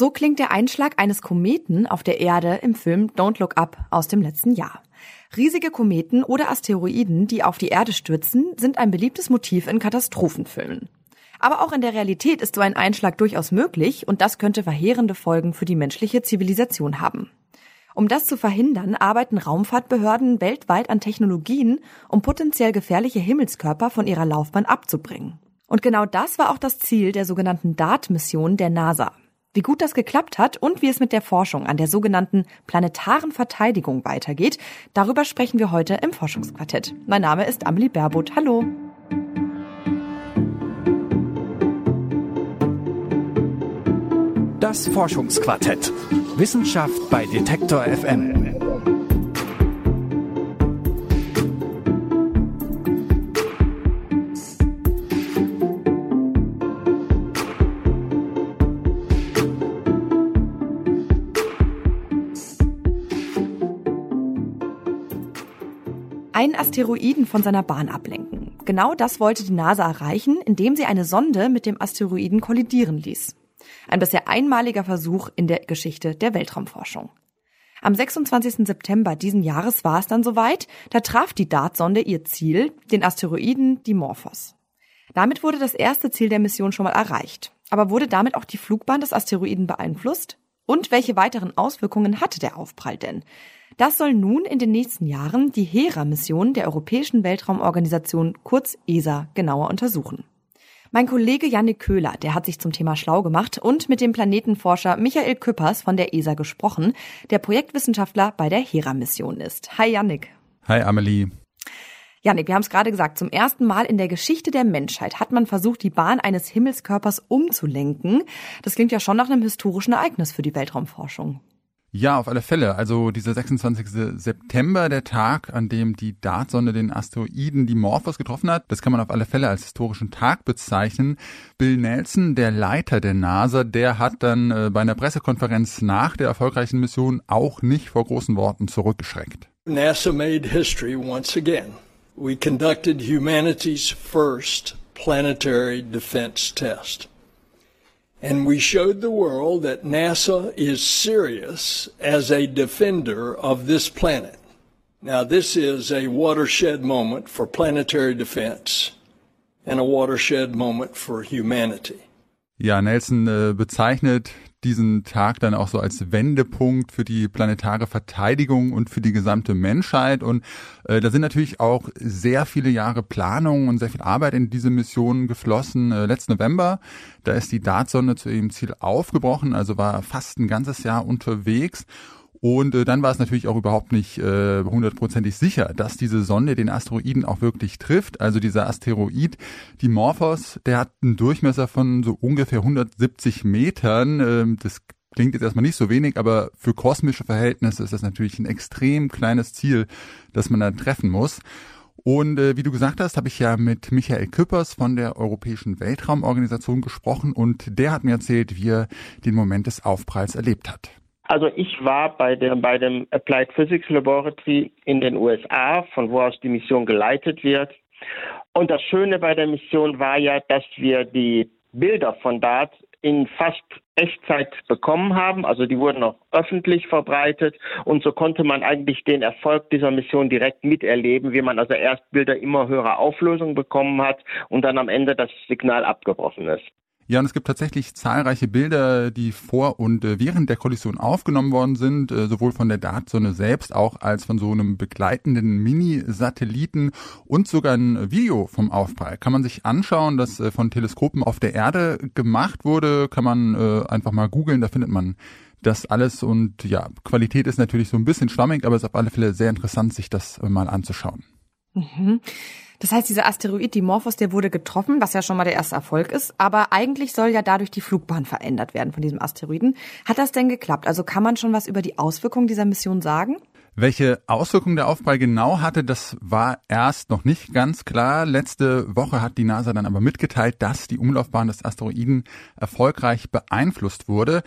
So klingt der Einschlag eines Kometen auf der Erde im Film Don't Look Up aus dem letzten Jahr. Riesige Kometen oder Asteroiden, die auf die Erde stürzen, sind ein beliebtes Motiv in Katastrophenfilmen. Aber auch in der Realität ist so ein Einschlag durchaus möglich und das könnte verheerende Folgen für die menschliche Zivilisation haben. Um das zu verhindern, arbeiten Raumfahrtbehörden weltweit an Technologien, um potenziell gefährliche Himmelskörper von ihrer Laufbahn abzubringen. Und genau das war auch das Ziel der sogenannten DART-Mission der NASA. Wie gut das geklappt hat und wie es mit der Forschung an der sogenannten planetaren Verteidigung weitergeht, darüber sprechen wir heute im Forschungsquartett. Mein Name ist Amelie Berbot. Hallo. Das Forschungsquartett. Wissenschaft bei Detektor FM. Einen Asteroiden von seiner Bahn ablenken. Genau das wollte die NASA erreichen, indem sie eine Sonde mit dem Asteroiden kollidieren ließ. Ein bisher einmaliger Versuch in der Geschichte der Weltraumforschung. Am 26. September diesen Jahres war es dann soweit, da traf die DART-Sonde ihr Ziel, den Asteroiden Dimorphos. Damit wurde das erste Ziel der Mission schon mal erreicht. Aber wurde damit auch die Flugbahn des Asteroiden beeinflusst? Und welche weiteren Auswirkungen hatte der Aufprall denn? Das soll nun in den nächsten Jahren die Hera-Mission der Europäischen Weltraumorganisation kurz ESA genauer untersuchen. Mein Kollege Yannick Köhler, der hat sich zum Thema schlau gemacht und mit dem Planetenforscher Michael Küppers von der ESA gesprochen, der Projektwissenschaftler bei der Hera-Mission ist. Hi Yannick. Hi Amelie. Janik, wir haben es gerade gesagt, zum ersten Mal in der Geschichte der Menschheit hat man versucht, die Bahn eines Himmelskörpers umzulenken. Das klingt ja schon nach einem historischen Ereignis für die Weltraumforschung. Ja, auf alle Fälle. Also dieser 26. September, der Tag, an dem die Dartsonde den Asteroiden Dimorphos getroffen hat, das kann man auf alle Fälle als historischen Tag bezeichnen. Bill Nelson, der Leiter der NASA, der hat dann äh, bei einer Pressekonferenz nach der erfolgreichen Mission auch nicht vor großen Worten zurückgeschreckt. NASA made history once again. We conducted humanity's first planetary defense test. And we showed the world that NASA is serious as a defender of this planet. Now, this is a watershed moment for planetary defense and a watershed moment for humanity. Ja, Nelson äh, bezeichnet diesen Tag dann auch so als Wendepunkt für die planetare Verteidigung und für die gesamte Menschheit. Und äh, da sind natürlich auch sehr viele Jahre Planung und sehr viel Arbeit in diese Mission geflossen. Äh, letzten November, da ist die Dartsonde zu ihrem Ziel aufgebrochen, also war fast ein ganzes Jahr unterwegs. Und äh, dann war es natürlich auch überhaupt nicht äh, hundertprozentig sicher, dass diese Sonde den Asteroiden auch wirklich trifft. Also dieser Asteroid, die Morphos, der hat einen Durchmesser von so ungefähr 170 Metern. Ähm, das klingt jetzt erstmal nicht so wenig, aber für kosmische Verhältnisse ist das natürlich ein extrem kleines Ziel, das man dann treffen muss. Und äh, wie du gesagt hast, habe ich ja mit Michael Küppers von der Europäischen Weltraumorganisation gesprochen und der hat mir erzählt, wie er den Moment des Aufpralls erlebt hat. Also ich war bei dem, bei dem Applied Physics Laboratory in den USA, von wo aus die Mission geleitet wird. Und das Schöne bei der Mission war ja, dass wir die Bilder von DART in fast Echtzeit bekommen haben. Also die wurden auch öffentlich verbreitet und so konnte man eigentlich den Erfolg dieser Mission direkt miterleben, wie man also erst Bilder immer höherer Auflösung bekommen hat und dann am Ende das Signal abgebrochen ist. Ja, und es gibt tatsächlich zahlreiche Bilder, die vor und äh, während der Kollision aufgenommen worden sind, äh, sowohl von der Dartsonde selbst auch als von so einem begleitenden Mini-Satelliten und sogar ein Video vom Aufprall. Kann man sich anschauen, das äh, von Teleskopen auf der Erde gemacht wurde, kann man einfach mal googeln, da findet man das alles und ja, Qualität ist natürlich so ein bisschen schwammig, aber es ist auf alle Fälle sehr interessant, sich das mal anzuschauen. Mhm. Das heißt, dieser Asteroid Dimorphos, der wurde getroffen, was ja schon mal der erste Erfolg ist, aber eigentlich soll ja dadurch die Flugbahn verändert werden von diesem Asteroiden. Hat das denn geklappt? Also kann man schon was über die Auswirkungen dieser Mission sagen? Welche Auswirkungen der Aufprall genau hatte, das war erst noch nicht ganz klar. Letzte Woche hat die NASA dann aber mitgeteilt, dass die Umlaufbahn des Asteroiden erfolgreich beeinflusst wurde.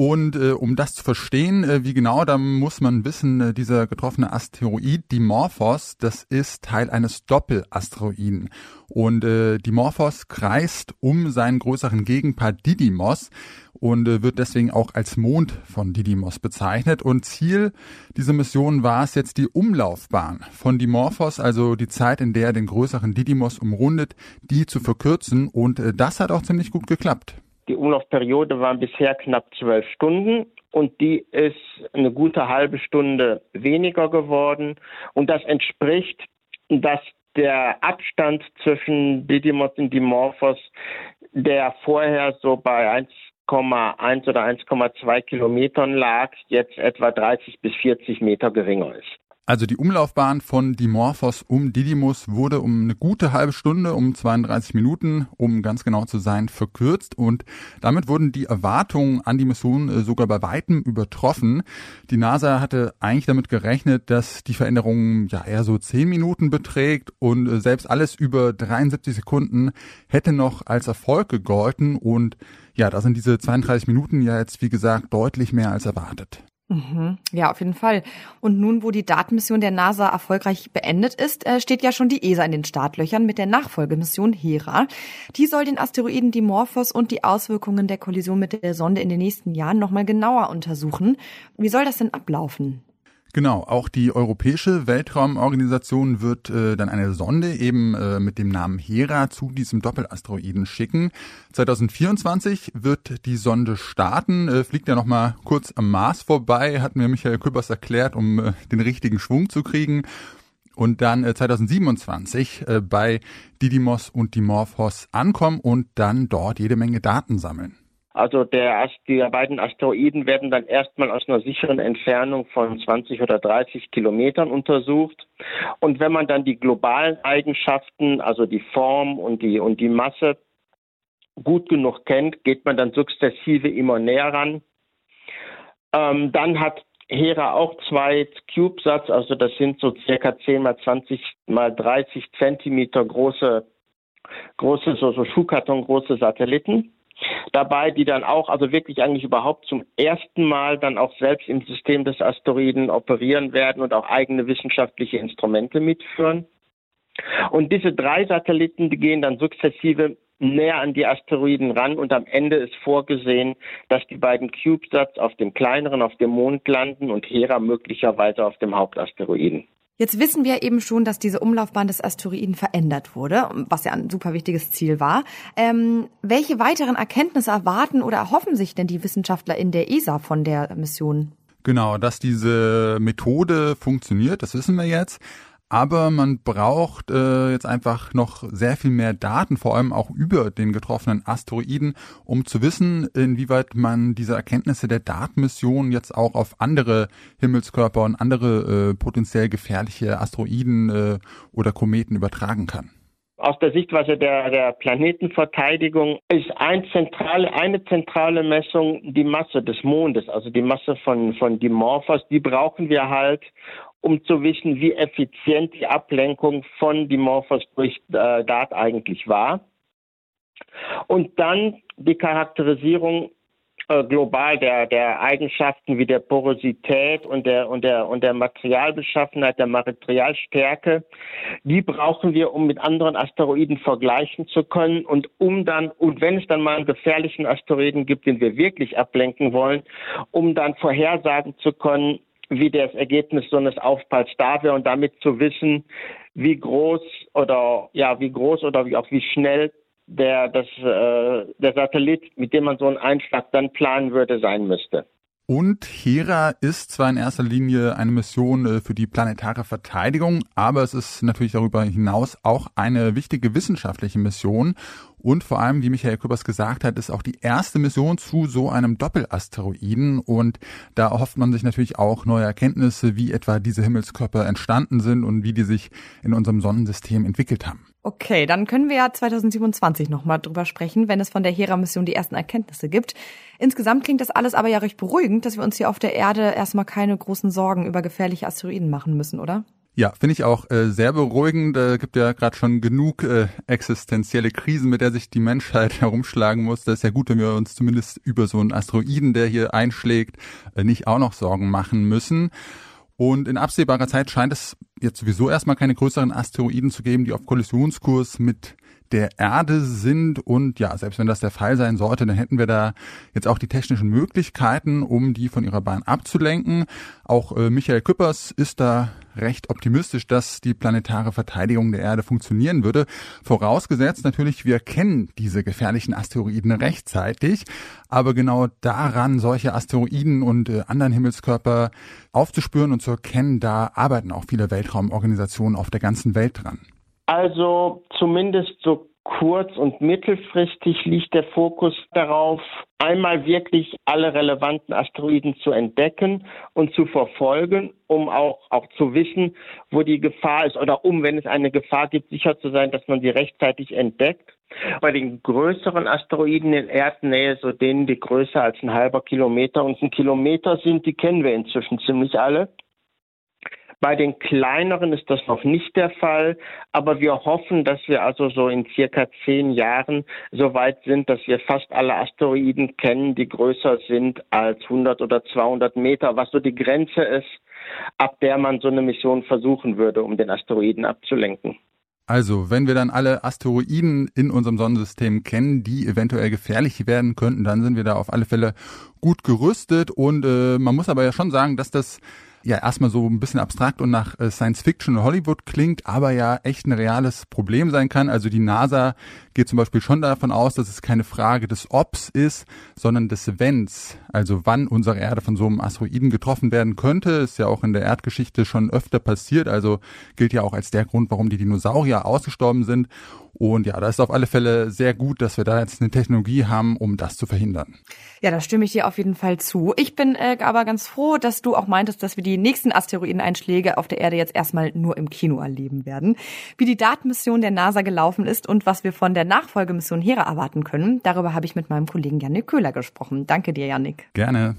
Und äh, um das zu verstehen, äh, wie genau, da muss man wissen, äh, dieser getroffene Asteroid Dimorphos, das ist Teil eines Doppelasteroiden. Und äh, Dimorphos kreist um seinen größeren Gegenpart Didymos und äh, wird deswegen auch als Mond von Didymos bezeichnet. Und Ziel dieser Mission war es jetzt die Umlaufbahn von Dimorphos, also die Zeit, in der er den größeren Didymos umrundet, die zu verkürzen. Und äh, das hat auch ziemlich gut geklappt. Die Umlaufperiode waren bisher knapp zwölf Stunden und die ist eine gute halbe Stunde weniger geworden. Und das entspricht, dass der Abstand zwischen Didymos und Dimorphos, der vorher so bei 1 1,1 oder 1,2 Kilometern lag, jetzt etwa 30 bis 40 Meter geringer ist. Also die Umlaufbahn von Dimorphos um Didymos wurde um eine gute halbe Stunde, um 32 Minuten, um ganz genau zu sein, verkürzt und damit wurden die Erwartungen an die Mission äh, sogar bei weitem übertroffen. Die NASA hatte eigentlich damit gerechnet, dass die Veränderung ja eher so 10 Minuten beträgt und äh, selbst alles über 73 Sekunden hätte noch als Erfolg gegolten und ja, da sind diese 32 Minuten ja jetzt, wie gesagt, deutlich mehr als erwartet. Mhm. Ja, auf jeden Fall. Und nun, wo die Datenmission der NASA erfolgreich beendet ist, äh, steht ja schon die ESA in den Startlöchern mit der Nachfolgemission Hera. Die soll den Asteroiden Dimorphos und die Auswirkungen der Kollision mit der Sonde in den nächsten Jahren nochmal genauer untersuchen. Wie soll das denn ablaufen? Genau, auch die Europäische Weltraumorganisation wird äh, dann eine Sonde eben äh, mit dem Namen Hera zu diesem Doppelasteroiden schicken. 2024 wird die Sonde starten, äh, fliegt ja nochmal kurz am Mars vorbei, hat mir Michael Küppers erklärt, um äh, den richtigen Schwung zu kriegen. Und dann äh, 2027 äh, bei Didymos und Dimorphos ankommen und dann dort jede Menge Daten sammeln. Also der, die beiden Asteroiden werden dann erstmal aus einer sicheren Entfernung von 20 oder 30 Kilometern untersucht. Und wenn man dann die globalen Eigenschaften, also die Form und die, und die Masse gut genug kennt, geht man dann sukzessive immer näher ran. Ähm, dann hat Hera auch zwei CubeSats, also das sind so circa 10 mal 20 mal 30 Zentimeter große, große, so, so Schuhkarton große Satelliten dabei, die dann auch, also wirklich eigentlich überhaupt zum ersten Mal dann auch selbst im System des Asteroiden operieren werden und auch eigene wissenschaftliche Instrumente mitführen. Und diese drei Satelliten, die gehen dann sukzessive näher an die Asteroiden ran und am Ende ist vorgesehen, dass die beiden CubeSats auf dem kleineren, auf dem Mond landen und Hera möglicherweise auf dem Hauptasteroiden. Jetzt wissen wir eben schon, dass diese Umlaufbahn des Asteroiden verändert wurde, was ja ein super wichtiges Ziel war. Ähm, welche weiteren Erkenntnisse erwarten oder erhoffen sich denn die Wissenschaftler in der ESA von der Mission? Genau, dass diese Methode funktioniert, das wissen wir jetzt. Aber man braucht äh, jetzt einfach noch sehr viel mehr Daten, vor allem auch über den getroffenen Asteroiden, um zu wissen, inwieweit man diese Erkenntnisse der Datenmission jetzt auch auf andere Himmelskörper und andere äh, potenziell gefährliche Asteroiden äh, oder Kometen übertragen kann. Aus der Sichtweise der, der Planetenverteidigung ist ein zentrale, eine zentrale Messung die Masse des Mondes, also die Masse von, von Dimorphos. Die brauchen wir halt, um zu wissen, wie effizient die Ablenkung von Dimorphos durch äh, DART eigentlich war. Und dann die Charakterisierung äh, global der, der Eigenschaften wie der Porosität und der, und der, und der Materialbeschaffenheit, der Materialstärke, die brauchen wir, um mit anderen Asteroiden vergleichen zu können und um dann, und wenn es dann mal einen gefährlichen Asteroiden gibt, den wir wirklich ablenken wollen, um dann vorhersagen zu können, wie das Ergebnis so eines Aufpralls da wäre und damit zu wissen, wie groß oder ja, wie groß oder wie auch wie schnell der das äh, der Satellit, mit dem man so einen Einschlag dann planen würde, sein müsste. Und Hera ist zwar in erster Linie eine Mission äh, für die planetare Verteidigung, aber es ist natürlich darüber hinaus auch eine wichtige wissenschaftliche Mission. Und vor allem, wie Michael Küppers gesagt hat, ist auch die erste Mission zu so einem Doppelasteroiden. Und da erhofft man sich natürlich auch neue Erkenntnisse, wie etwa diese Himmelskörper entstanden sind und wie die sich in unserem Sonnensystem entwickelt haben. Okay, dann können wir ja 2027 nochmal drüber sprechen, wenn es von der Hera-Mission die ersten Erkenntnisse gibt. Insgesamt klingt das alles aber ja recht beruhigend, dass wir uns hier auf der Erde erstmal keine großen Sorgen über gefährliche Asteroiden machen müssen, oder? Ja, finde ich auch äh, sehr beruhigend. Äh, gibt ja gerade schon genug äh, existenzielle Krisen, mit der sich die Menschheit herumschlagen muss. Das ist ja gut, wenn wir uns zumindest über so einen Asteroiden, der hier einschlägt, äh, nicht auch noch Sorgen machen müssen. Und in absehbarer Zeit scheint es jetzt sowieso erstmal keine größeren Asteroiden zu geben, die auf Kollisionskurs mit der Erde sind. Und ja, selbst wenn das der Fall sein sollte, dann hätten wir da jetzt auch die technischen Möglichkeiten, um die von ihrer Bahn abzulenken. Auch äh, Michael Küppers ist da recht optimistisch, dass die planetare Verteidigung der Erde funktionieren würde. Vorausgesetzt natürlich, wir kennen diese gefährlichen Asteroiden rechtzeitig. Aber genau daran, solche Asteroiden und äh, anderen Himmelskörper aufzuspüren und zu erkennen, da arbeiten auch viele Weltraumorganisationen auf der ganzen Welt dran. Also zumindest so kurz- und mittelfristig liegt der Fokus darauf, einmal wirklich alle relevanten Asteroiden zu entdecken und zu verfolgen, um auch, auch zu wissen, wo die Gefahr ist oder um, wenn es eine Gefahr gibt, sicher zu sein, dass man sie rechtzeitig entdeckt. Bei den größeren Asteroiden in Erdnähe, so denen, die größer als ein halber Kilometer und ein Kilometer sind, die kennen wir inzwischen ziemlich alle. Bei den kleineren ist das noch nicht der Fall, aber wir hoffen, dass wir also so in circa zehn Jahren so weit sind, dass wir fast alle Asteroiden kennen, die größer sind als 100 oder 200 Meter, was so die Grenze ist, ab der man so eine Mission versuchen würde, um den Asteroiden abzulenken. Also, wenn wir dann alle Asteroiden in unserem Sonnensystem kennen, die eventuell gefährlich werden könnten, dann sind wir da auf alle Fälle gut gerüstet. Und äh, man muss aber ja schon sagen, dass das ja erstmal so ein bisschen abstrakt und nach äh, Science Fiction und Hollywood klingt, aber ja echt ein reales Problem sein kann. Also die NASA geht zum Beispiel schon davon aus, dass es keine Frage des Obs ist, sondern des Wenns. Also wann unsere Erde von so einem Asteroiden getroffen werden könnte, ist ja auch in der Erdgeschichte schon öfter passiert. Also gilt ja auch als der Grund, warum die Dinosaurier ausgestorben sind. Und ja, da ist auf alle Fälle sehr gut, dass wir da jetzt eine Technologie haben, um das zu verhindern. Ja, da stimme ich dir auf jeden Fall zu. Ich bin äh, aber ganz froh, dass du auch meintest, dass wir die nächsten Asteroideneinschläge auf der Erde jetzt erstmal nur im Kino erleben werden. Wie die Datenmission der NASA gelaufen ist und was wir von der Nachfolgemission Hera erwarten können, darüber habe ich mit meinem Kollegen Janik Köhler gesprochen. Danke dir, Janik. Gerne.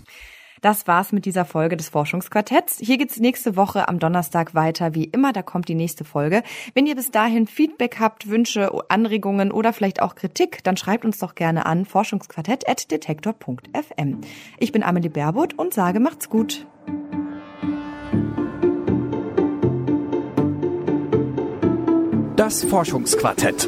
Das war's mit dieser Folge des Forschungsquartetts. Hier geht's nächste Woche am Donnerstag weiter. Wie immer, da kommt die nächste Folge. Wenn ihr bis dahin Feedback habt, Wünsche, Anregungen oder vielleicht auch Kritik, dann schreibt uns doch gerne an forschungsquartett.detektor.fm. Ich bin Amelie Baerbutt und sage macht's gut. Das Forschungsquartett.